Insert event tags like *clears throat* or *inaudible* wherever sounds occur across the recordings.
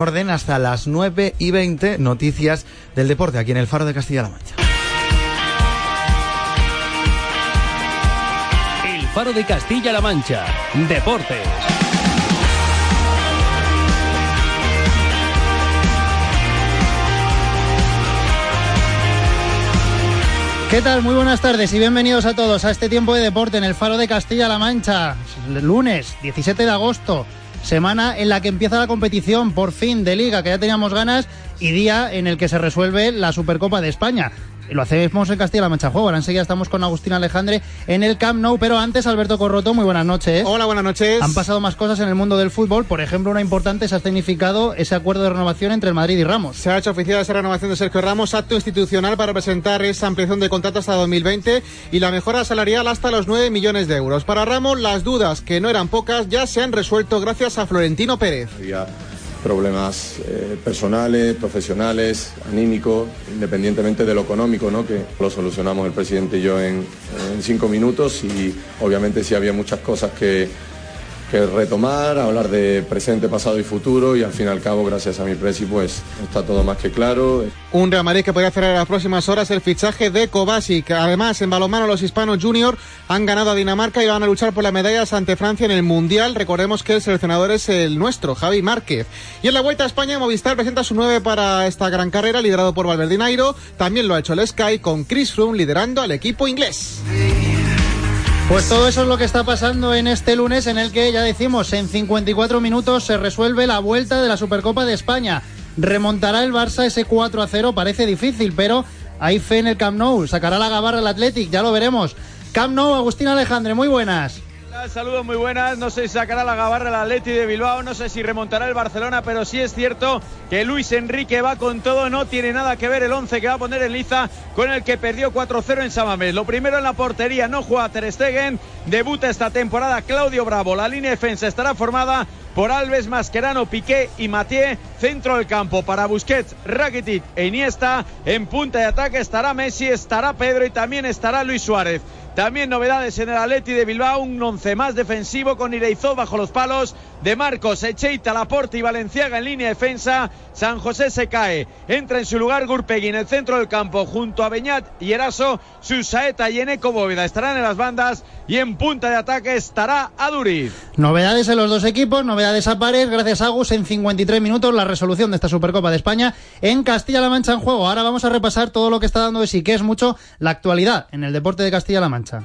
orden hasta las 9 y 20 noticias del deporte aquí en el Faro de Castilla-La Mancha. El Faro de Castilla-La Mancha. Deportes. ¿Qué tal? Muy buenas tardes y bienvenidos a todos a este tiempo de deporte en el Faro de Castilla-La Mancha. Lunes 17 de agosto, semana en la que empieza la competición por fin de liga que ya teníamos ganas y día en el que se resuelve la Supercopa de España lo hacemos en Castilla-La Mancha Juego. Ahora enseguida estamos con Agustín Alejandre en el Camp Nou, pero antes Alberto Corroto, muy buenas noches. Hola, buenas noches. Han pasado más cosas en el mundo del fútbol, por ejemplo, una importante se ha significado ese acuerdo de renovación entre el Madrid y Ramos. Se ha hecho oficial esa renovación de Sergio Ramos, acto institucional para presentar esa ampliación de contrato hasta 2020 y la mejora salarial hasta los 9 millones de euros. Para Ramos, las dudas, que no eran pocas, ya se han resuelto gracias a Florentino Pérez problemas eh, personales, profesionales, anímicos, independientemente de lo económico, ¿no? que lo solucionamos el presidente y yo en, en cinco minutos y obviamente sí había muchas cosas que que retomar, hablar de presente, pasado y futuro y al fin y al cabo, gracias a mi presi, pues está todo más que claro. Un Real Madrid que podría cerrar en las próximas horas el fichaje de Kovacic. Además, en balonmano los hispanos junior han ganado a Dinamarca y van a luchar por las medallas ante Francia en el Mundial. Recordemos que el seleccionador es el nuestro, Javi Márquez. Y en la Vuelta a España, Movistar presenta su 9 para esta gran carrera, liderado por Valverde Nairo. También lo ha hecho el Sky con Chris Froome liderando al equipo inglés. Pues todo eso es lo que está pasando en este lunes en el que ya decimos en 54 minutos se resuelve la vuelta de la Supercopa de España. Remontará el Barça ese 4 a 0, parece difícil, pero hay fe en el Camp Nou, sacará la gabarra el Athletic, ya lo veremos. Camp Nou, Agustín Alejandre, muy buenas. Saludos muy buenas. No sé si sacará la gabarra el Atleti de Bilbao, no sé si remontará el Barcelona, pero sí es cierto que Luis Enrique va con todo. No tiene nada que ver el 11 que va a poner en liza con el que perdió 4-0 en Samamés. Lo primero en la portería, no juega Ter Stegen. Debuta esta temporada Claudio Bravo. La línea de defensa estará formada por Alves, Mascherano, Piqué y Mathieu. Centro del campo para Busquets, Rakitic e Iniesta. En punta de ataque estará Messi, estará Pedro y también estará Luis Suárez. También novedades en el Atleti de Bilbao, un once más defensivo con Ireizó bajo los palos de Marcos, Echeita, Laporte y Valenciaga en línea de defensa. San José se cae, entra en su lugar Gurpegui en el centro del campo junto a Beñat y Eraso, Susaeta y Eneco Bóveda estarán en las bandas y en punta de ataque estará Aduriz. Novedades en los dos equipos, novedades a pares, gracias a Gus en 53 minutos la resolución de esta Supercopa de España en Castilla-La Mancha en juego. Ahora vamos a repasar todo lo que está dando de sí, que es mucho la actualidad en el deporte de Castilla-La Mancha.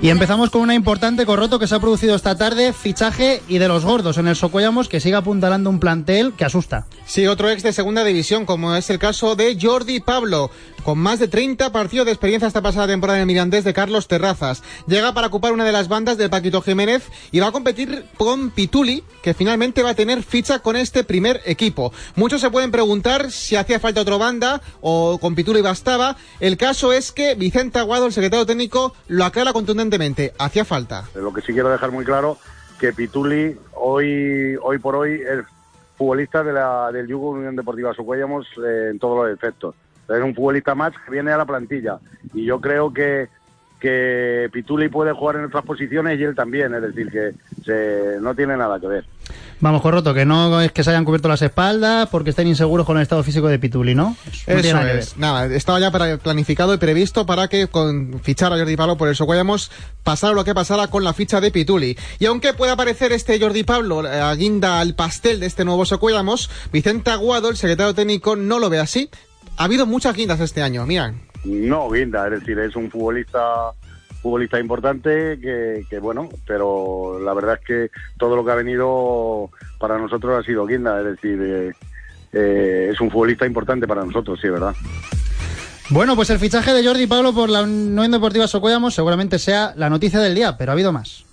Y empezamos con una importante corroto que se ha producido esta tarde, fichaje y de los gordos en el Socollamos que sigue apuntalando un plantel que asusta. Sí, otro ex de segunda división, como es el caso de Jordi Pablo, con más de 30 partidos de experiencia esta pasada temporada en el Mirandés de Carlos Terrazas. Llega para ocupar una de las bandas del Paquito Jiménez y va a competir con Pituli, que finalmente va a tener ficha con este primer equipo. Muchos se pueden preguntar si hacía falta otra banda o con Pituli bastaba. El caso es que Vicente Aguado, el secretario técnico, lo aclara contundentemente. Hacía falta. Lo que sí quiero dejar muy claro que Pituli hoy, hoy por hoy es futbolista de la, del Yugo Unión Deportiva Socuellamos eh, en todos los efectos es un futbolista más que viene a la plantilla. Y yo creo que, que Pituli puede jugar en otras posiciones y él también, es decir, que se, no tiene nada que ver. Vamos, Corroto, que no es que se hayan cubierto las espaldas porque estén inseguros con el estado físico de Pituli, ¿no? Eso es. Nada, estaba ya planificado y previsto para que con fichar a Jordi Pablo por el Socuellamos pasara lo que pasara con la ficha de Pituli. Y aunque pueda parecer este Jordi Pablo a guinda al pastel de este nuevo Socuellamos, Vicente Aguado, el secretario técnico, no lo ve así ha habido muchas guindas este año, mira. No, guinda, es decir, es un futbolista futbolista importante que, bueno, pero la verdad es que todo lo que ha venido para nosotros ha sido guinda, es decir, eh, eh, es un futbolista importante para nosotros, sí, ¿verdad? Bueno, pues el fichaje de Jordi Pablo por la Unión Deportiva Socuellamos seguramente sea la noticia del día, pero ha habido más.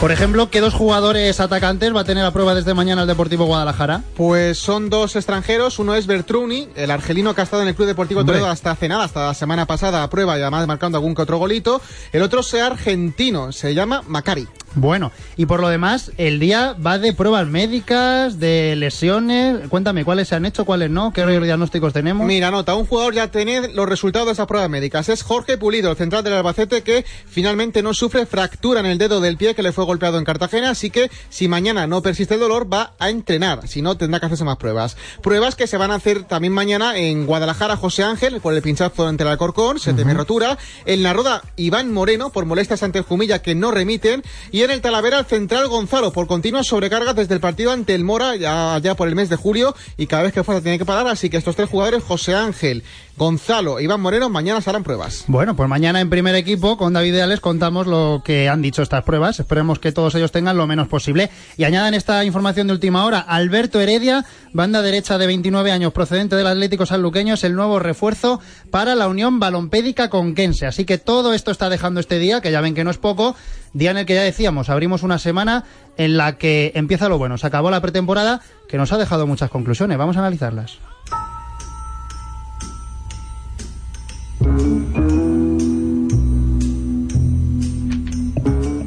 Por ejemplo, ¿qué dos jugadores atacantes va a tener a prueba desde mañana el Deportivo Guadalajara? Pues son dos extranjeros. Uno es Bertruni, el argelino que ha estado en el Club Deportivo Toledo hasta hace nada, hasta la semana pasada a prueba y además marcando algún que otro golito. El otro es argentino, se llama Macari. Bueno, y por lo demás, el día va de pruebas médicas, de lesiones. Cuéntame, ¿cuáles se han hecho, cuáles no? ¿Qué diagnósticos tenemos? Mira, nota, un jugador ya tiene los resultados de esas pruebas médicas. Es Jorge Pulido, el central del Albacete, que finalmente no sufre fractura en el dedo del pie que le fue golpeado en Cartagena. Así que si mañana no persiste el dolor, va a entrenar. Si no, tendrá que hacerse más pruebas. Pruebas que se van a hacer también mañana en Guadalajara, José Ángel, por el pinchazo entre el Alcorcón, se teme rotura. En la Roda, Iván Moreno, por molestias ante el Jumilla que no remiten. Y en el Talavera, el central Gonzalo, por continuas sobrecargas desde el partido ante el Mora, ya, ya por el mes de julio. Y cada vez que fuera tiene que parar. Así que estos tres jugadores, José Ángel, Gonzalo Iván Moreno, mañana se harán pruebas. Bueno, pues mañana en primer equipo con David Ideales contamos lo que han dicho estas pruebas. Esperemos que todos ellos tengan lo menos posible. Y añadan esta información de última hora. Alberto Heredia, banda derecha de 29 años, procedente del Atlético Sanluqueño, es el nuevo refuerzo para la Unión Balompédica Conquense. Así que todo esto está dejando este día, que ya ven que no es poco, día en el que ya decíamos, abrimos una semana en la que empieza lo bueno. Se acabó la pretemporada, que nos ha dejado muchas conclusiones. Vamos a analizarlas. Thank you.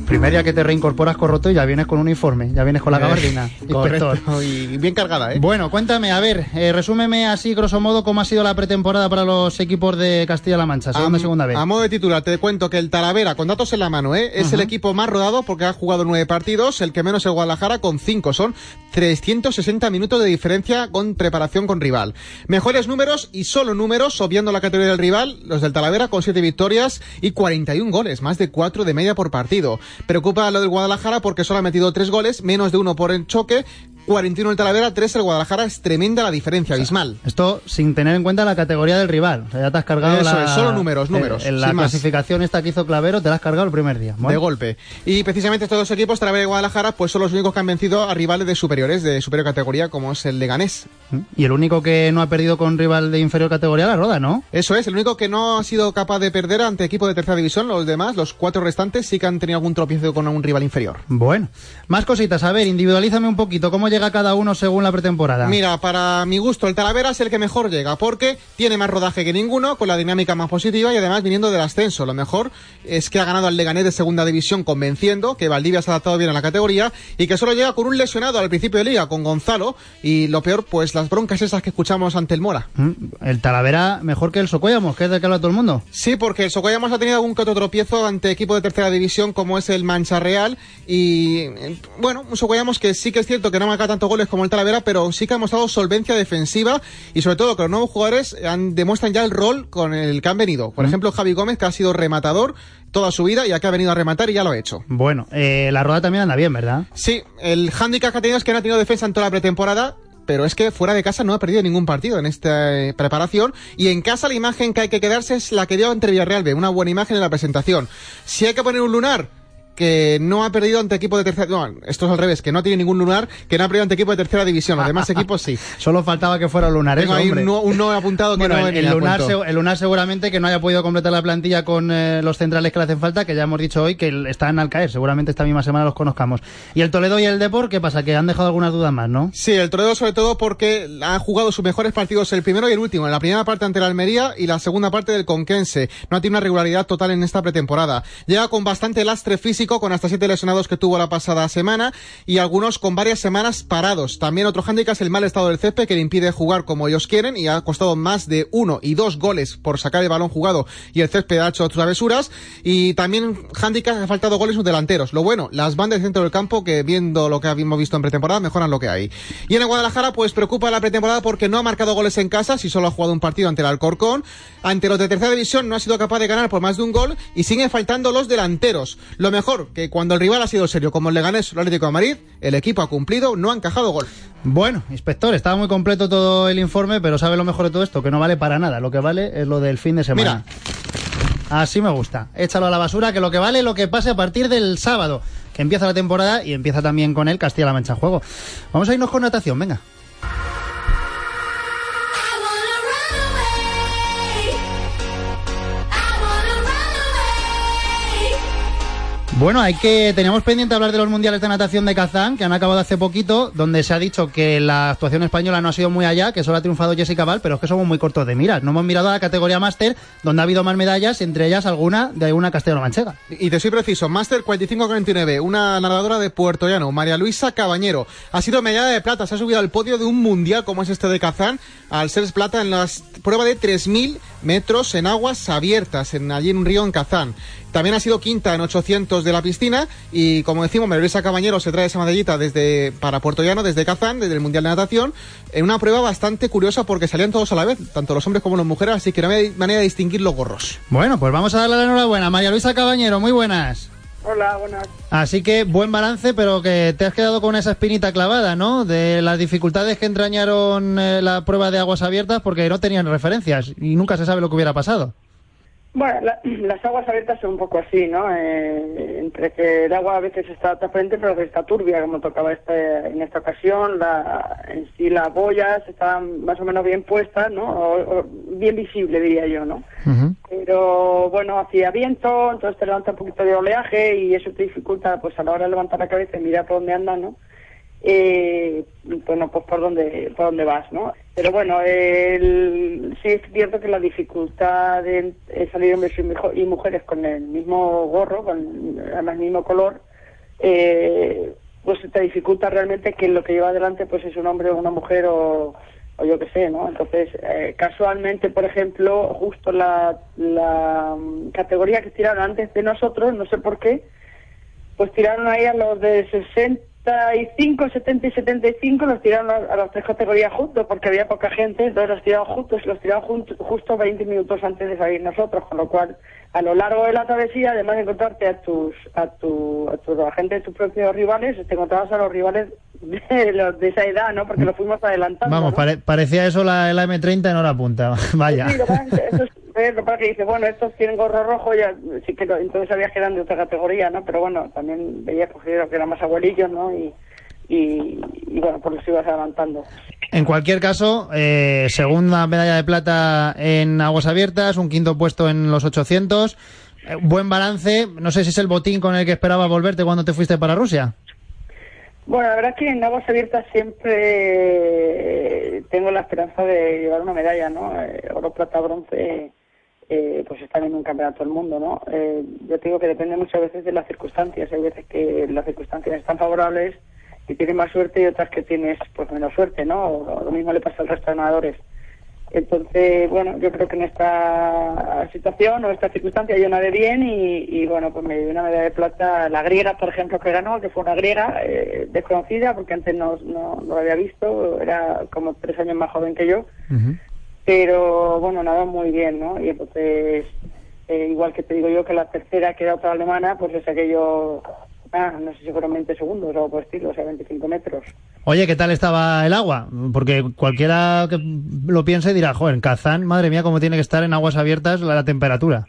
Primer día que te reincorporas corroto y ya vienes con un uniforme, ya vienes con la gabardina. *laughs* inspector. Correcto, y bien cargada, ¿eh? Bueno, cuéntame, a ver, eh, resúmeme así, grosso modo, cómo ha sido la pretemporada para los equipos de Castilla-La Mancha, segunda a, segunda vez. A modo de titular, te cuento que el Talavera, con datos en la mano, ¿eh? es el equipo más rodado porque ha jugado nueve partidos, el que menos el Guadalajara con cinco. Son 360 minutos de diferencia con preparación con rival. Mejores números y solo números, obviando la categoría del rival, los del Talavera con siete victorias y 41 goles, más de cuatro de media por partido. Preocupa lo del Guadalajara porque solo ha metido tres goles, menos de uno por el choque, 41 el Talavera, 3 el Guadalajara. Es tremenda la diferencia, abismal. Esto sin tener en cuenta la categoría del rival. O sea, ya te has cargado Eso la... es, solo números, números, En la más. clasificación esta que hizo Clavero te la has cargado el primer día. De golpe. Y precisamente estos dos equipos, Talavera y Guadalajara, pues son los únicos que han vencido a rivales de superiores, de superior categoría, como es el Leganés. Y el único que no ha perdido con rival de inferior categoría, la Roda, ¿no? Eso es, el único que no ha sido capaz de perder ante equipo de tercera división, los demás, los cuatro restantes, sí que han tenido algún tropiezo con un rival inferior. Bueno, más cositas. A ver, individualízame un poquito. ¿Cómo llega cada uno según la pretemporada? Mira, para mi gusto, el Talavera es el que mejor llega, porque tiene más rodaje que ninguno, con la dinámica más positiva y además viniendo del ascenso. Lo mejor es que ha ganado al Leganés de segunda división convenciendo que Valdivia se ha adaptado bien a la categoría y que solo llega con un lesionado al principio de liga, con Gonzalo, y lo peor, pues las broncas esas que escuchamos ante el Mora. Mm, El Talavera mejor que el Socuellamos, que es de que habla todo el mundo. Sí, porque el Socollamos ha tenido algún que otro tropiezo ante equipo de tercera división como es el Mancha Real y eh, bueno, un Socollamos que sí que es cierto que no marca tantos goles como el Talavera, pero sí que ha mostrado solvencia defensiva y sobre todo que los nuevos jugadores han, demuestran ya el rol con el que han venido. Por ejemplo, Javi Gómez que ha sido rematador toda su vida y aquí ha venido a rematar y ya lo ha hecho. Bueno, eh, la Roda también anda bien, ¿verdad? Sí, el hándicap que ha tenido es que no ha tenido defensa en toda la pretemporada. Pero es que fuera de casa no ha perdido ningún partido en esta eh, preparación. Y en casa la imagen que hay que quedarse es la que dio ante Villarreal B. Una buena imagen en la presentación. Si hay que poner un lunar que no ha perdido ante equipo de tercera no, esto es al revés, que no tiene ningún lunar, que no ha perdido ante equipo de tercera división. Los demás *laughs* equipos sí. Solo faltaba que fuera lunar, Tengo ahí hombre. un no, un no apuntado que Bueno, no el, el lunar, el lunar seguramente que no haya podido completar la plantilla con eh, los centrales que le hacen falta, que ya hemos dicho hoy que están al caer. Seguramente esta misma semana los conozcamos. Y el Toledo y el Depor, ¿qué pasa? Que han dejado algunas dudas más, ¿no? Sí, el Toledo sobre todo porque ha jugado sus mejores partidos el primero y el último. En la primera parte ante la Almería y la segunda parte del Conquense. No ha tenido una regularidad total en esta pretemporada. Llega con bastante lastre físico, con hasta siete lesionados que tuvo la pasada semana y algunos con varias semanas parados. También otro hándicap es el mal estado del césped que le impide jugar como ellos quieren y ha costado más de uno y dos goles por sacar el balón jugado y el césped ha hecho travesuras. Y también hándicap ha faltado goles en delanteros. Lo bueno, las bandas del centro del campo que viendo lo que habíamos visto en pretemporada mejoran lo que hay. Y en el Guadalajara pues preocupa la pretemporada porque no ha marcado goles en casa, si solo ha jugado un partido ante el Alcorcón. Ante los de tercera división no ha sido capaz de ganar por más de un gol y siguen faltando los delanteros. Lo mejor, que cuando el rival ha sido serio, como el Leganés o el Atlético de Madrid, el equipo ha cumplido, no ha encajado gol. Bueno, inspector, estaba muy completo todo el informe, pero sabe lo mejor de todo esto, que no vale para nada. Lo que vale es lo del fin de semana. Así me gusta. Échalo a la basura, que lo que vale es lo que pase a partir del sábado, que empieza la temporada y empieza también con el Castilla-La Mancha en juego. Vamos a irnos con natación, venga. Bueno, hay que teníamos pendiente hablar de los mundiales de natación de Kazán, que han acabado hace poquito, donde se ha dicho que la actuación española no ha sido muy allá, que solo ha triunfado Jessica Val, pero es que somos muy cortos de miras. No hemos mirado a la categoría máster, donde ha habido más medallas, entre ellas alguna de alguna castellano-manchega. Y te soy preciso, máster 45-49, una nadadora de Puerto Llano, María Luisa Cabañero, ha sido medalla de plata, se ha subido al podio de un mundial como es este de Kazán, al ser plata en la prueba de 3.000 metros en aguas abiertas, en, allí en un río en Kazán. También ha sido quinta en 800 de la piscina y como decimos, Luisa Cabañero se trae esa medallita desde para Puerto Llano, desde Kazán, desde el Mundial de Natación, en una prueba bastante curiosa porque salían todos a la vez, tanto los hombres como las mujeres, así que no había manera de distinguir los gorros. Bueno, pues vamos a darle la enhorabuena. María Luisa Cabañero, muy buenas. Hola, buenas. Así que buen balance, pero que te has quedado con esa espinita clavada, ¿no? De las dificultades que entrañaron eh, la prueba de aguas abiertas porque no tenían referencias y nunca se sabe lo que hubiera pasado. Bueno, *clears throat* las aguas abiertas son un poco así, ¿no? Eh, entre que el agua a veces está transparente, pero que está turbia, como tocaba este, en esta ocasión. La, en sí las boyas estaban más o menos bien puestas, ¿no? O, bien visible, diría yo, ¿no? Pero bueno, hacía viento, entonces te levanta un poquito de oleaje y eso te dificulta, pues a la hora de levantar la cabeza y mirar por dónde andan, ¿no? Eh, bueno, pues por dónde, por dónde vas, ¿no? Pero bueno, el, sí es cierto que la dificultad de salir hombres y mujeres con el mismo gorro, con el mismo color, eh, pues te dificulta realmente que lo que lleva adelante pues es un hombre o una mujer o, o yo qué sé, ¿no? Entonces, eh, casualmente, por ejemplo, justo la, la categoría que tiraron antes de nosotros, no sé por qué, pues tiraron ahí a los de 60 75, 70 y 75 los tiraron a, las tres categorías juntos porque había poca gente, entonces los tiraron juntos, los tiraron justo 20 minutos antes de salir nosotros, con lo cual a lo largo de la travesía, además de encontrarte a tus a tu, a tu a gente de tus propios rivales, te encontrabas a los rivales de, los, de esa edad, ¿no? Porque lo fuimos adelantando. Vamos, parecía eso la, la, M30 en hora punta, *laughs* vaya. Sí, lo eso es lo que dice, bueno, estos tienen gorro rojo, ya sí que entonces había que eran de otra categoría, ¿no? Pero bueno, también veía que eran más abuelillos, ¿no? Y, y, bueno, por eso ibas adelantando. En cualquier caso, eh, segunda medalla de plata en aguas abiertas, un quinto puesto en los 800. Eh, buen balance. No sé si es el botín con el que esperaba volverte cuando te fuiste para Rusia. Bueno, la verdad que en aguas abiertas siempre tengo la esperanza de llevar una medalla, ¿no? Eh, oro, plata, bronce eh, pues están en un campeonato del mundo, ¿no? Eh, yo te digo que depende muchas veces de las circunstancias. Hay veces que las circunstancias están favorables y tienes más suerte y otras que tienes pues menos suerte, ¿no? lo mismo le pasa al resto de nadadores. Entonces, bueno, yo creo que en esta situación o esta circunstancia yo nadé bien y, bueno, pues me dio una medalla de plata. La griega, por ejemplo, que ganó, que fue una griega eh, desconocida porque antes no, no, lo había visto, era como tres años más joven que yo pero bueno, nada muy bien, ¿no? Y entonces, eh, igual que te digo yo que la tercera, que era otra alemana, pues es aquello, ah, no sé si fueron 20 segundos o por estilo, o sea, 25 metros. Oye, ¿qué tal estaba el agua? Porque cualquiera que lo piense dirá, joder, en Kazán, madre mía, cómo tiene que estar en aguas abiertas la, temperatura.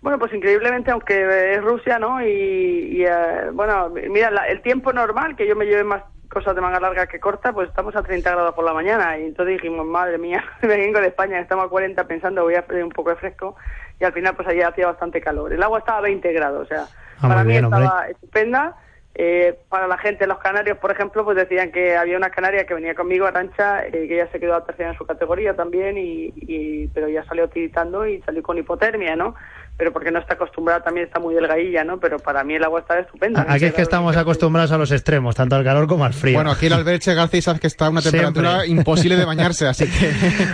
Bueno, pues increíblemente, aunque es Rusia, ¿no? Y, eh, bueno, mira, el tiempo normal, que yo me lleve más cosas de manga larga que corta, pues estamos a 30 grados por la mañana. Y entonces dijimos, madre mía, *laughs* vengo de España, estamos a 40 pensando, voy a hacer un poco de fresco. Y al final, pues allí hacía bastante calor. El agua estaba a 20 grados, o sea, ah, para mí estaba estupenda. Eh, para la gente, los canarios, por ejemplo, pues decían que había una canaria que venía conmigo, Arancha, eh, que ya se quedó a tercera en su categoría también, y, y, pero ya salió tiritando y salió con hipotermia, ¿no? Pero porque no está acostumbrada, también está muy delgadilla, ¿no? Pero para mí el agua está estupenda. Aquí es que estamos acostumbrados a los extremos, tanto al calor como al frío. Bueno, aquí en Alberche García sabes que está a una temperatura imposible de bañarse, así que...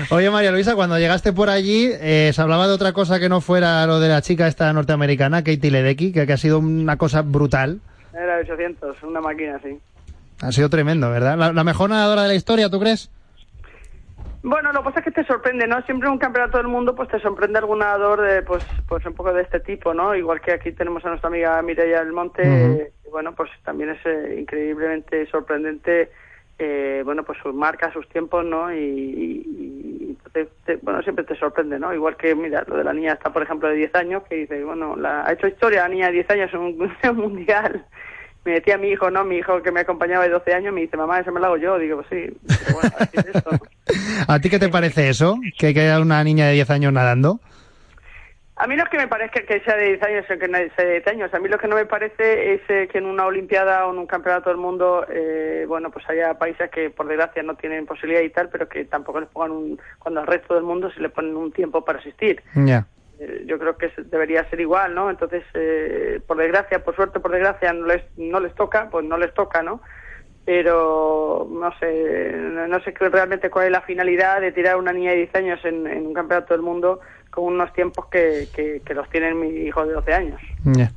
*laughs* Oye, María Luisa, cuando llegaste por allí, eh, se hablaba de otra cosa que no fuera lo de la chica esta norteamericana, Katie Ledecky, que, ha sido una cosa brutal. Era 800, una máquina, sí. Ha sido tremendo, ¿verdad? la mejor nadadora de la historia, ¿tú crees? Bueno, lo que pasa es que te sorprende, ¿no? Siempre en un campeonato del mundo pues te sorprende algún nadador de, pues, pues un poco de este tipo, ¿no? Igual que aquí tenemos a nuestra amiga Mireia del Monte, bueno, pues también es eh, increíblemente sorprendente, eh, bueno, pues sus marcas, sus tiempos, ¿no? Y, bueno, siempre te sorprende, ¿no? Igual que, mira, lo de la niña está, por ejemplo, de 10 años, que dice, bueno, la, ha hecho historia la niña de 10 años en un *laughs* mundial me decía mi hijo, ¿no? Mi hijo que me acompañaba de 12 años, me dice, mamá, eso me lo hago yo. Digo, pues sí. bueno, *laughs* ¿A ti qué te parece eso? ¿Que haya una niña de 10 años nadando? A mí no es que me parezca que sea de 10 años o que no sea de 10 años. A mí lo que no me parece es eh, que en una Olimpiada o en un campeonato del mundo, eh, bueno, pues haya países que por desgracia no tienen posibilidad y tal, pero que tampoco les pongan un, cuando al resto del mundo se le ponen un tiempo para asistir. Ya. Eh, yo creo que debería ser igual, ¿no? Entonces, eh, por desgracia, por suerte, por desgracia, no les, no les toca, pues no les toca, ¿no? Pero no sé, no sé realmente cuál es la finalidad de tirar a una niña de 10 años en, un campeonato del mundo con unos tiempos que, que, los tienen mis hijos de 12 años. María